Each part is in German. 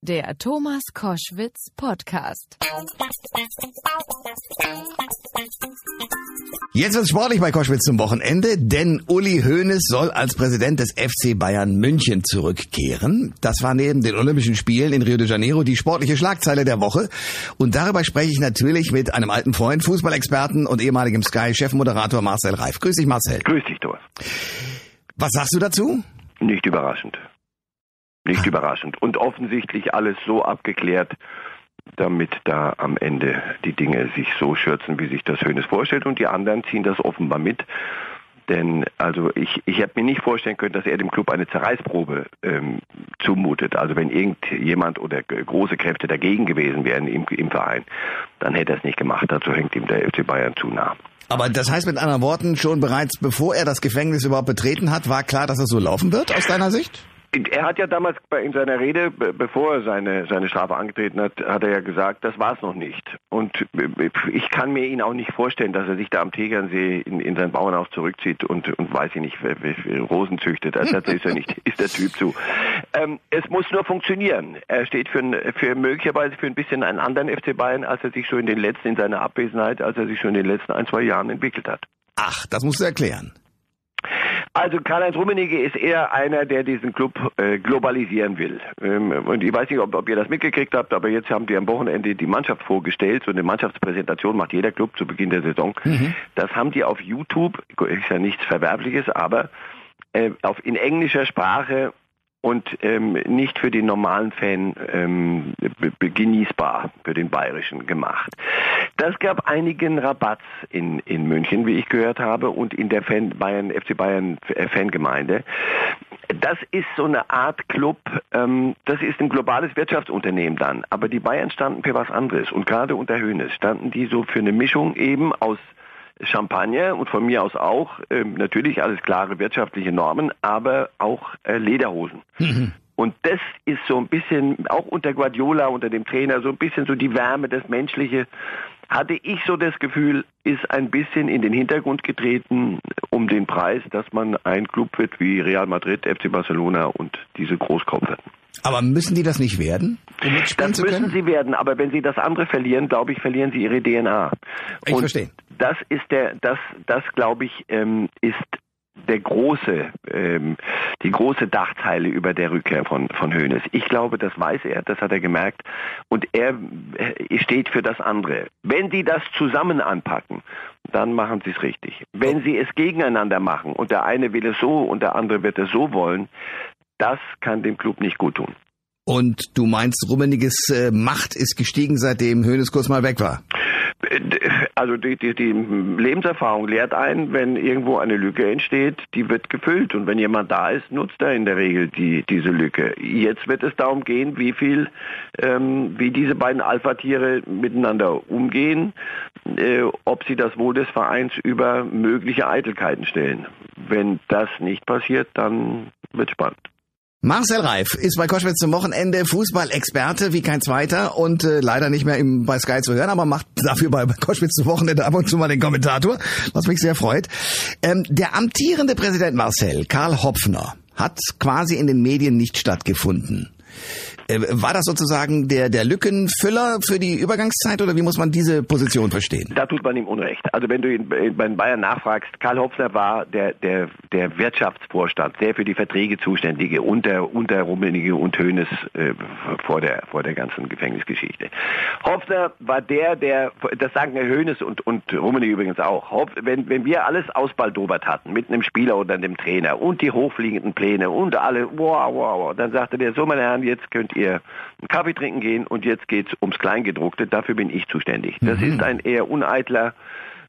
Der Thomas Koschwitz Podcast. Jetzt wird's sportlich bei Koschwitz zum Wochenende, denn Uli Hoeneß soll als Präsident des FC Bayern München zurückkehren. Das war neben den Olympischen Spielen in Rio de Janeiro die sportliche Schlagzeile der Woche. Und darüber spreche ich natürlich mit einem alten Freund, Fußballexperten und ehemaligem Sky-Chefmoderator Marcel Reif. Grüß dich, Marcel. Grüß dich, Thomas. Was sagst du dazu? Nicht überraschend. Nicht überraschend. Und offensichtlich alles so abgeklärt, damit da am Ende die Dinge sich so schürzen, wie sich das Hönes vorstellt. Und die anderen ziehen das offenbar mit. Denn also ich, ich hätte mir nicht vorstellen können, dass er dem Club eine Zerreißprobe ähm, zumutet. Also wenn irgendjemand oder große Kräfte dagegen gewesen wären im, im Verein, dann hätte er es nicht gemacht. Dazu hängt ihm der FC Bayern zu nah. Aber das heißt mit anderen Worten, schon bereits bevor er das Gefängnis überhaupt betreten hat, war klar, dass es so laufen wird, aus deiner Sicht? Er hat ja damals in seiner Rede, bevor er seine, seine Strafe angetreten hat, hat er ja gesagt, das war es noch nicht. Und ich kann mir ihn auch nicht vorstellen, dass er sich da am Tegernsee in, in sein Bauernhaus zurückzieht und, und weiß ich nicht, Rosen züchtet. Das ist er nicht, ist der Typ zu. Ähm, es muss nur funktionieren. Er steht für, für möglicherweise für ein bisschen einen anderen FC Bayern, als er sich schon in den letzten, in seiner Abwesenheit, als er sich schon in den letzten ein, zwei Jahren entwickelt hat. Ach, das musst du erklären. Also Karl-Heinz Rummenigge ist eher einer, der diesen Club äh, globalisieren will. Ähm, und ich weiß nicht, ob, ob, ihr das mitgekriegt habt, aber jetzt haben die am Wochenende die Mannschaft vorgestellt. So eine Mannschaftspräsentation macht jeder Club zu Beginn der Saison. Mhm. Das haben die auf YouTube, ist ja nichts Verwerfliches, aber äh, auf, in englischer Sprache und ähm, nicht für den normalen Fan ähm, genießbar, für den bayerischen gemacht. Das gab einigen Rabatz in, in München, wie ich gehört habe, und in der Fan Bayern, FC Bayern Fangemeinde. Das ist so eine Art Club, ähm, das ist ein globales Wirtschaftsunternehmen dann, aber die Bayern standen für was anderes und gerade unter Höhnes standen die so für eine Mischung eben aus Champagner und von mir aus auch äh, natürlich alles klare wirtschaftliche Normen, aber auch äh, Lederhosen. Mhm. Und das ist so ein bisschen, auch unter Guardiola, unter dem Trainer, so ein bisschen so die Wärme, das Menschliche, hatte ich so das Gefühl, ist ein bisschen in den Hintergrund getreten um den Preis, dass man ein Club wird wie Real Madrid, FC Barcelona und diese Großkaufwetten. Aber müssen die das nicht werden? Um das müssen sie werden, aber wenn sie das andere verlieren, glaube ich, verlieren sie ihre DNA. Ich und verstehe. Das ist der, das, das glaube ich, ähm, ist der große, ähm, die große Dachzeile über der Rückkehr von, von Hoeneß. Ich glaube, das weiß er, das hat er gemerkt und er äh, steht für das andere. Wenn sie das zusammen anpacken, dann machen sie es richtig. Wenn sie es gegeneinander machen und der eine will es so und der andere wird es so wollen, das kann dem Club nicht gut tun. Und du meinst, Rummeniges äh, Macht ist gestiegen, seitdem Hönes kurz mal weg war? Also die, die, die Lebenserfahrung lehrt ein, wenn irgendwo eine Lücke entsteht, die wird gefüllt. Und wenn jemand da ist, nutzt er in der Regel die, diese Lücke. Jetzt wird es darum gehen, wie viel, ähm, wie diese beiden Alpha-Tiere miteinander umgehen, äh, ob sie das Wohl des Vereins über mögliche Eitelkeiten stellen. Wenn das nicht passiert, dann wird spannend. Marcel Reif ist bei Koschwitz zum Wochenende Fußballexperte wie kein zweiter und äh, leider nicht mehr im, bei Sky zu hören, aber macht dafür bei, Koschwitz zum Wochenende ab und zu mal den Kommentator, was mich sehr freut. Ähm, der amtierende Präsident Marcel, Karl Hopfner, hat quasi in den Medien nicht stattgefunden. Äh, war das sozusagen der, der Lückenfüller für die Übergangszeit oder wie muss man diese Position verstehen? Da tut man ihm Unrecht. Also wenn du ihn bei Bayern nachfragst, Karl Hopfner war der, der, der Wirtschaftsvorstand, sehr für die Verträge zuständige unter, unter Rummenigge und Hoeneß äh, vor, der, vor der ganzen Gefängnisgeschichte. Hopfner war der, der, das sagen Herr Hoeneß und, und Rummenigge übrigens auch, Hopf, wenn, wenn wir alles ausbaldobert hatten mit einem Spieler oder einem Trainer und die hochfliegenden Pläne und alle, wow, wow, wow, dann sagte der, so meine Herren, jetzt könnt ihr einen Kaffee trinken gehen und jetzt geht's ums Kleingedruckte. Dafür bin ich zuständig. Das mhm. ist ein eher uneitler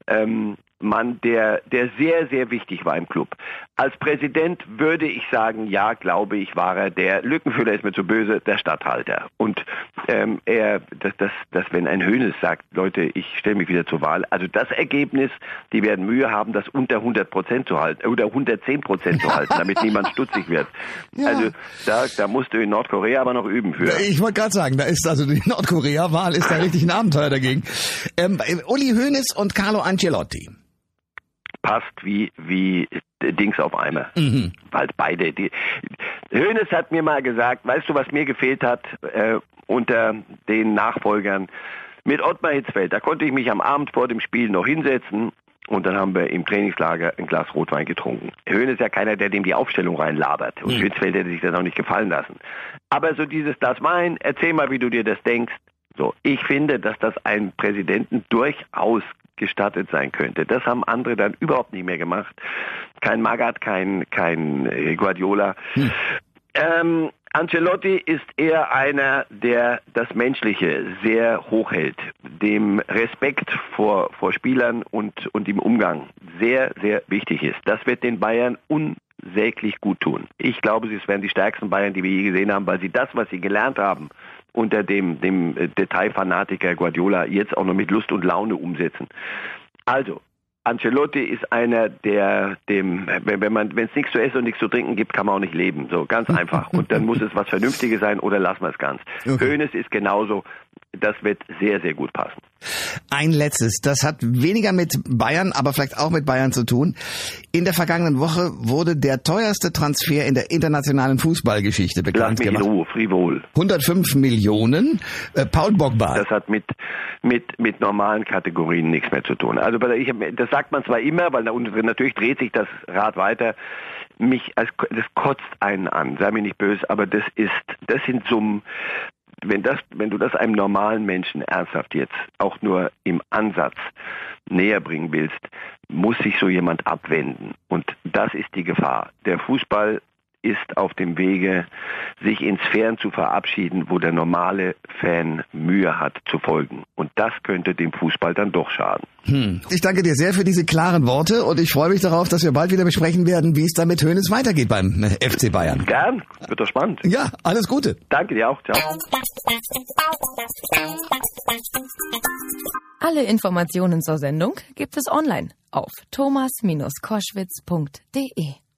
ähm, Mann, der, der sehr, sehr wichtig war im Club. Als Präsident würde ich sagen, ja, glaube ich, war er der, Lückenfüller ist mir zu böse, der Stadthalter. Und ähm, er, dass, dass, dass wenn ein Hönes sagt, Leute, ich stelle mich wieder zur Wahl, also das Ergebnis, die werden Mühe haben, das unter 100 Prozent zu halten, oder 110 Prozent zu halten, damit niemand stutzig wird. Ja. Also da, da musst du in Nordkorea aber noch üben für. Ich wollte gerade sagen, da ist also die Nordkorea-Wahl ist da richtig ein Abenteuer dagegen. Ähm, Uli Hoeneß und Carlo Ancelotti passt wie wie Dings auf Eimer. Mhm. Weil beide die Hönes hat mir mal gesagt, weißt du, was mir gefehlt hat äh, unter den Nachfolgern mit Ottmar Hitzfeld. Da konnte ich mich am Abend vor dem Spiel noch hinsetzen und dann haben wir im Trainingslager ein Glas Rotwein getrunken. Höhn ist ja keiner, der dem die Aufstellung reinlabert. Und mhm. Hitzfeld hätte sich das auch nicht gefallen lassen. Aber so dieses das Wein, erzähl mal, wie du dir das denkst. So, ich finde, dass das einem Präsidenten durchaus gestattet sein könnte. Das haben andere dann überhaupt nicht mehr gemacht. Kein Magath, kein, kein Guardiola. Hm. Ähm, Ancelotti ist eher einer, der das Menschliche sehr hoch hält, dem Respekt vor, vor Spielern und, und im Umgang sehr, sehr wichtig ist. Das wird den Bayern unsäglich gut tun. Ich glaube, sie werden die stärksten Bayern, die wir je gesehen haben, weil sie das, was sie gelernt haben, unter dem, dem Detailfanatiker Guardiola jetzt auch noch mit Lust und Laune umsetzen. Also, Ancelotti ist einer, der dem, wenn man, wenn es nichts zu essen und nichts zu trinken gibt, kann man auch nicht leben. So ganz einfach. Und dann muss es was Vernünftiges sein oder lassen wir es ganz. Okay. Hönes ist genauso. Das wird sehr, sehr gut passen. Ein letztes, das hat weniger mit Bayern, aber vielleicht auch mit Bayern zu tun. In der vergangenen Woche wurde der teuerste Transfer in der internationalen Fußballgeschichte bekannt Lass mich gemacht. In Ruhe, frivol. 105 Millionen. Äh, Paul Bogba. Das hat mit mit mit normalen Kategorien nichts mehr zu tun. Also ich, das sagt man zwar immer, weil natürlich dreht sich das Rad weiter. Mich als das kotzt einen an. Sei mir nicht böse, aber das ist das sind Summen wenn das, wenn du das einem normalen Menschen ernsthaft jetzt auch nur im Ansatz näher bringen willst, muss sich so jemand abwenden. Und das ist die Gefahr. Der Fußball ist auf dem Wege, sich in Sphären zu verabschieden, wo der normale Fan Mühe hat zu folgen. Und das könnte dem Fußball dann doch schaden. Hm. Ich danke dir sehr für diese klaren Worte und ich freue mich darauf, dass wir bald wieder besprechen werden, wie es da mit Hönes weitergeht beim FC Bayern. Gern, wird doch spannend. Ja, alles Gute. Danke dir auch. Ciao. Alle Informationen zur Sendung gibt es online auf thomas-koschwitz.de.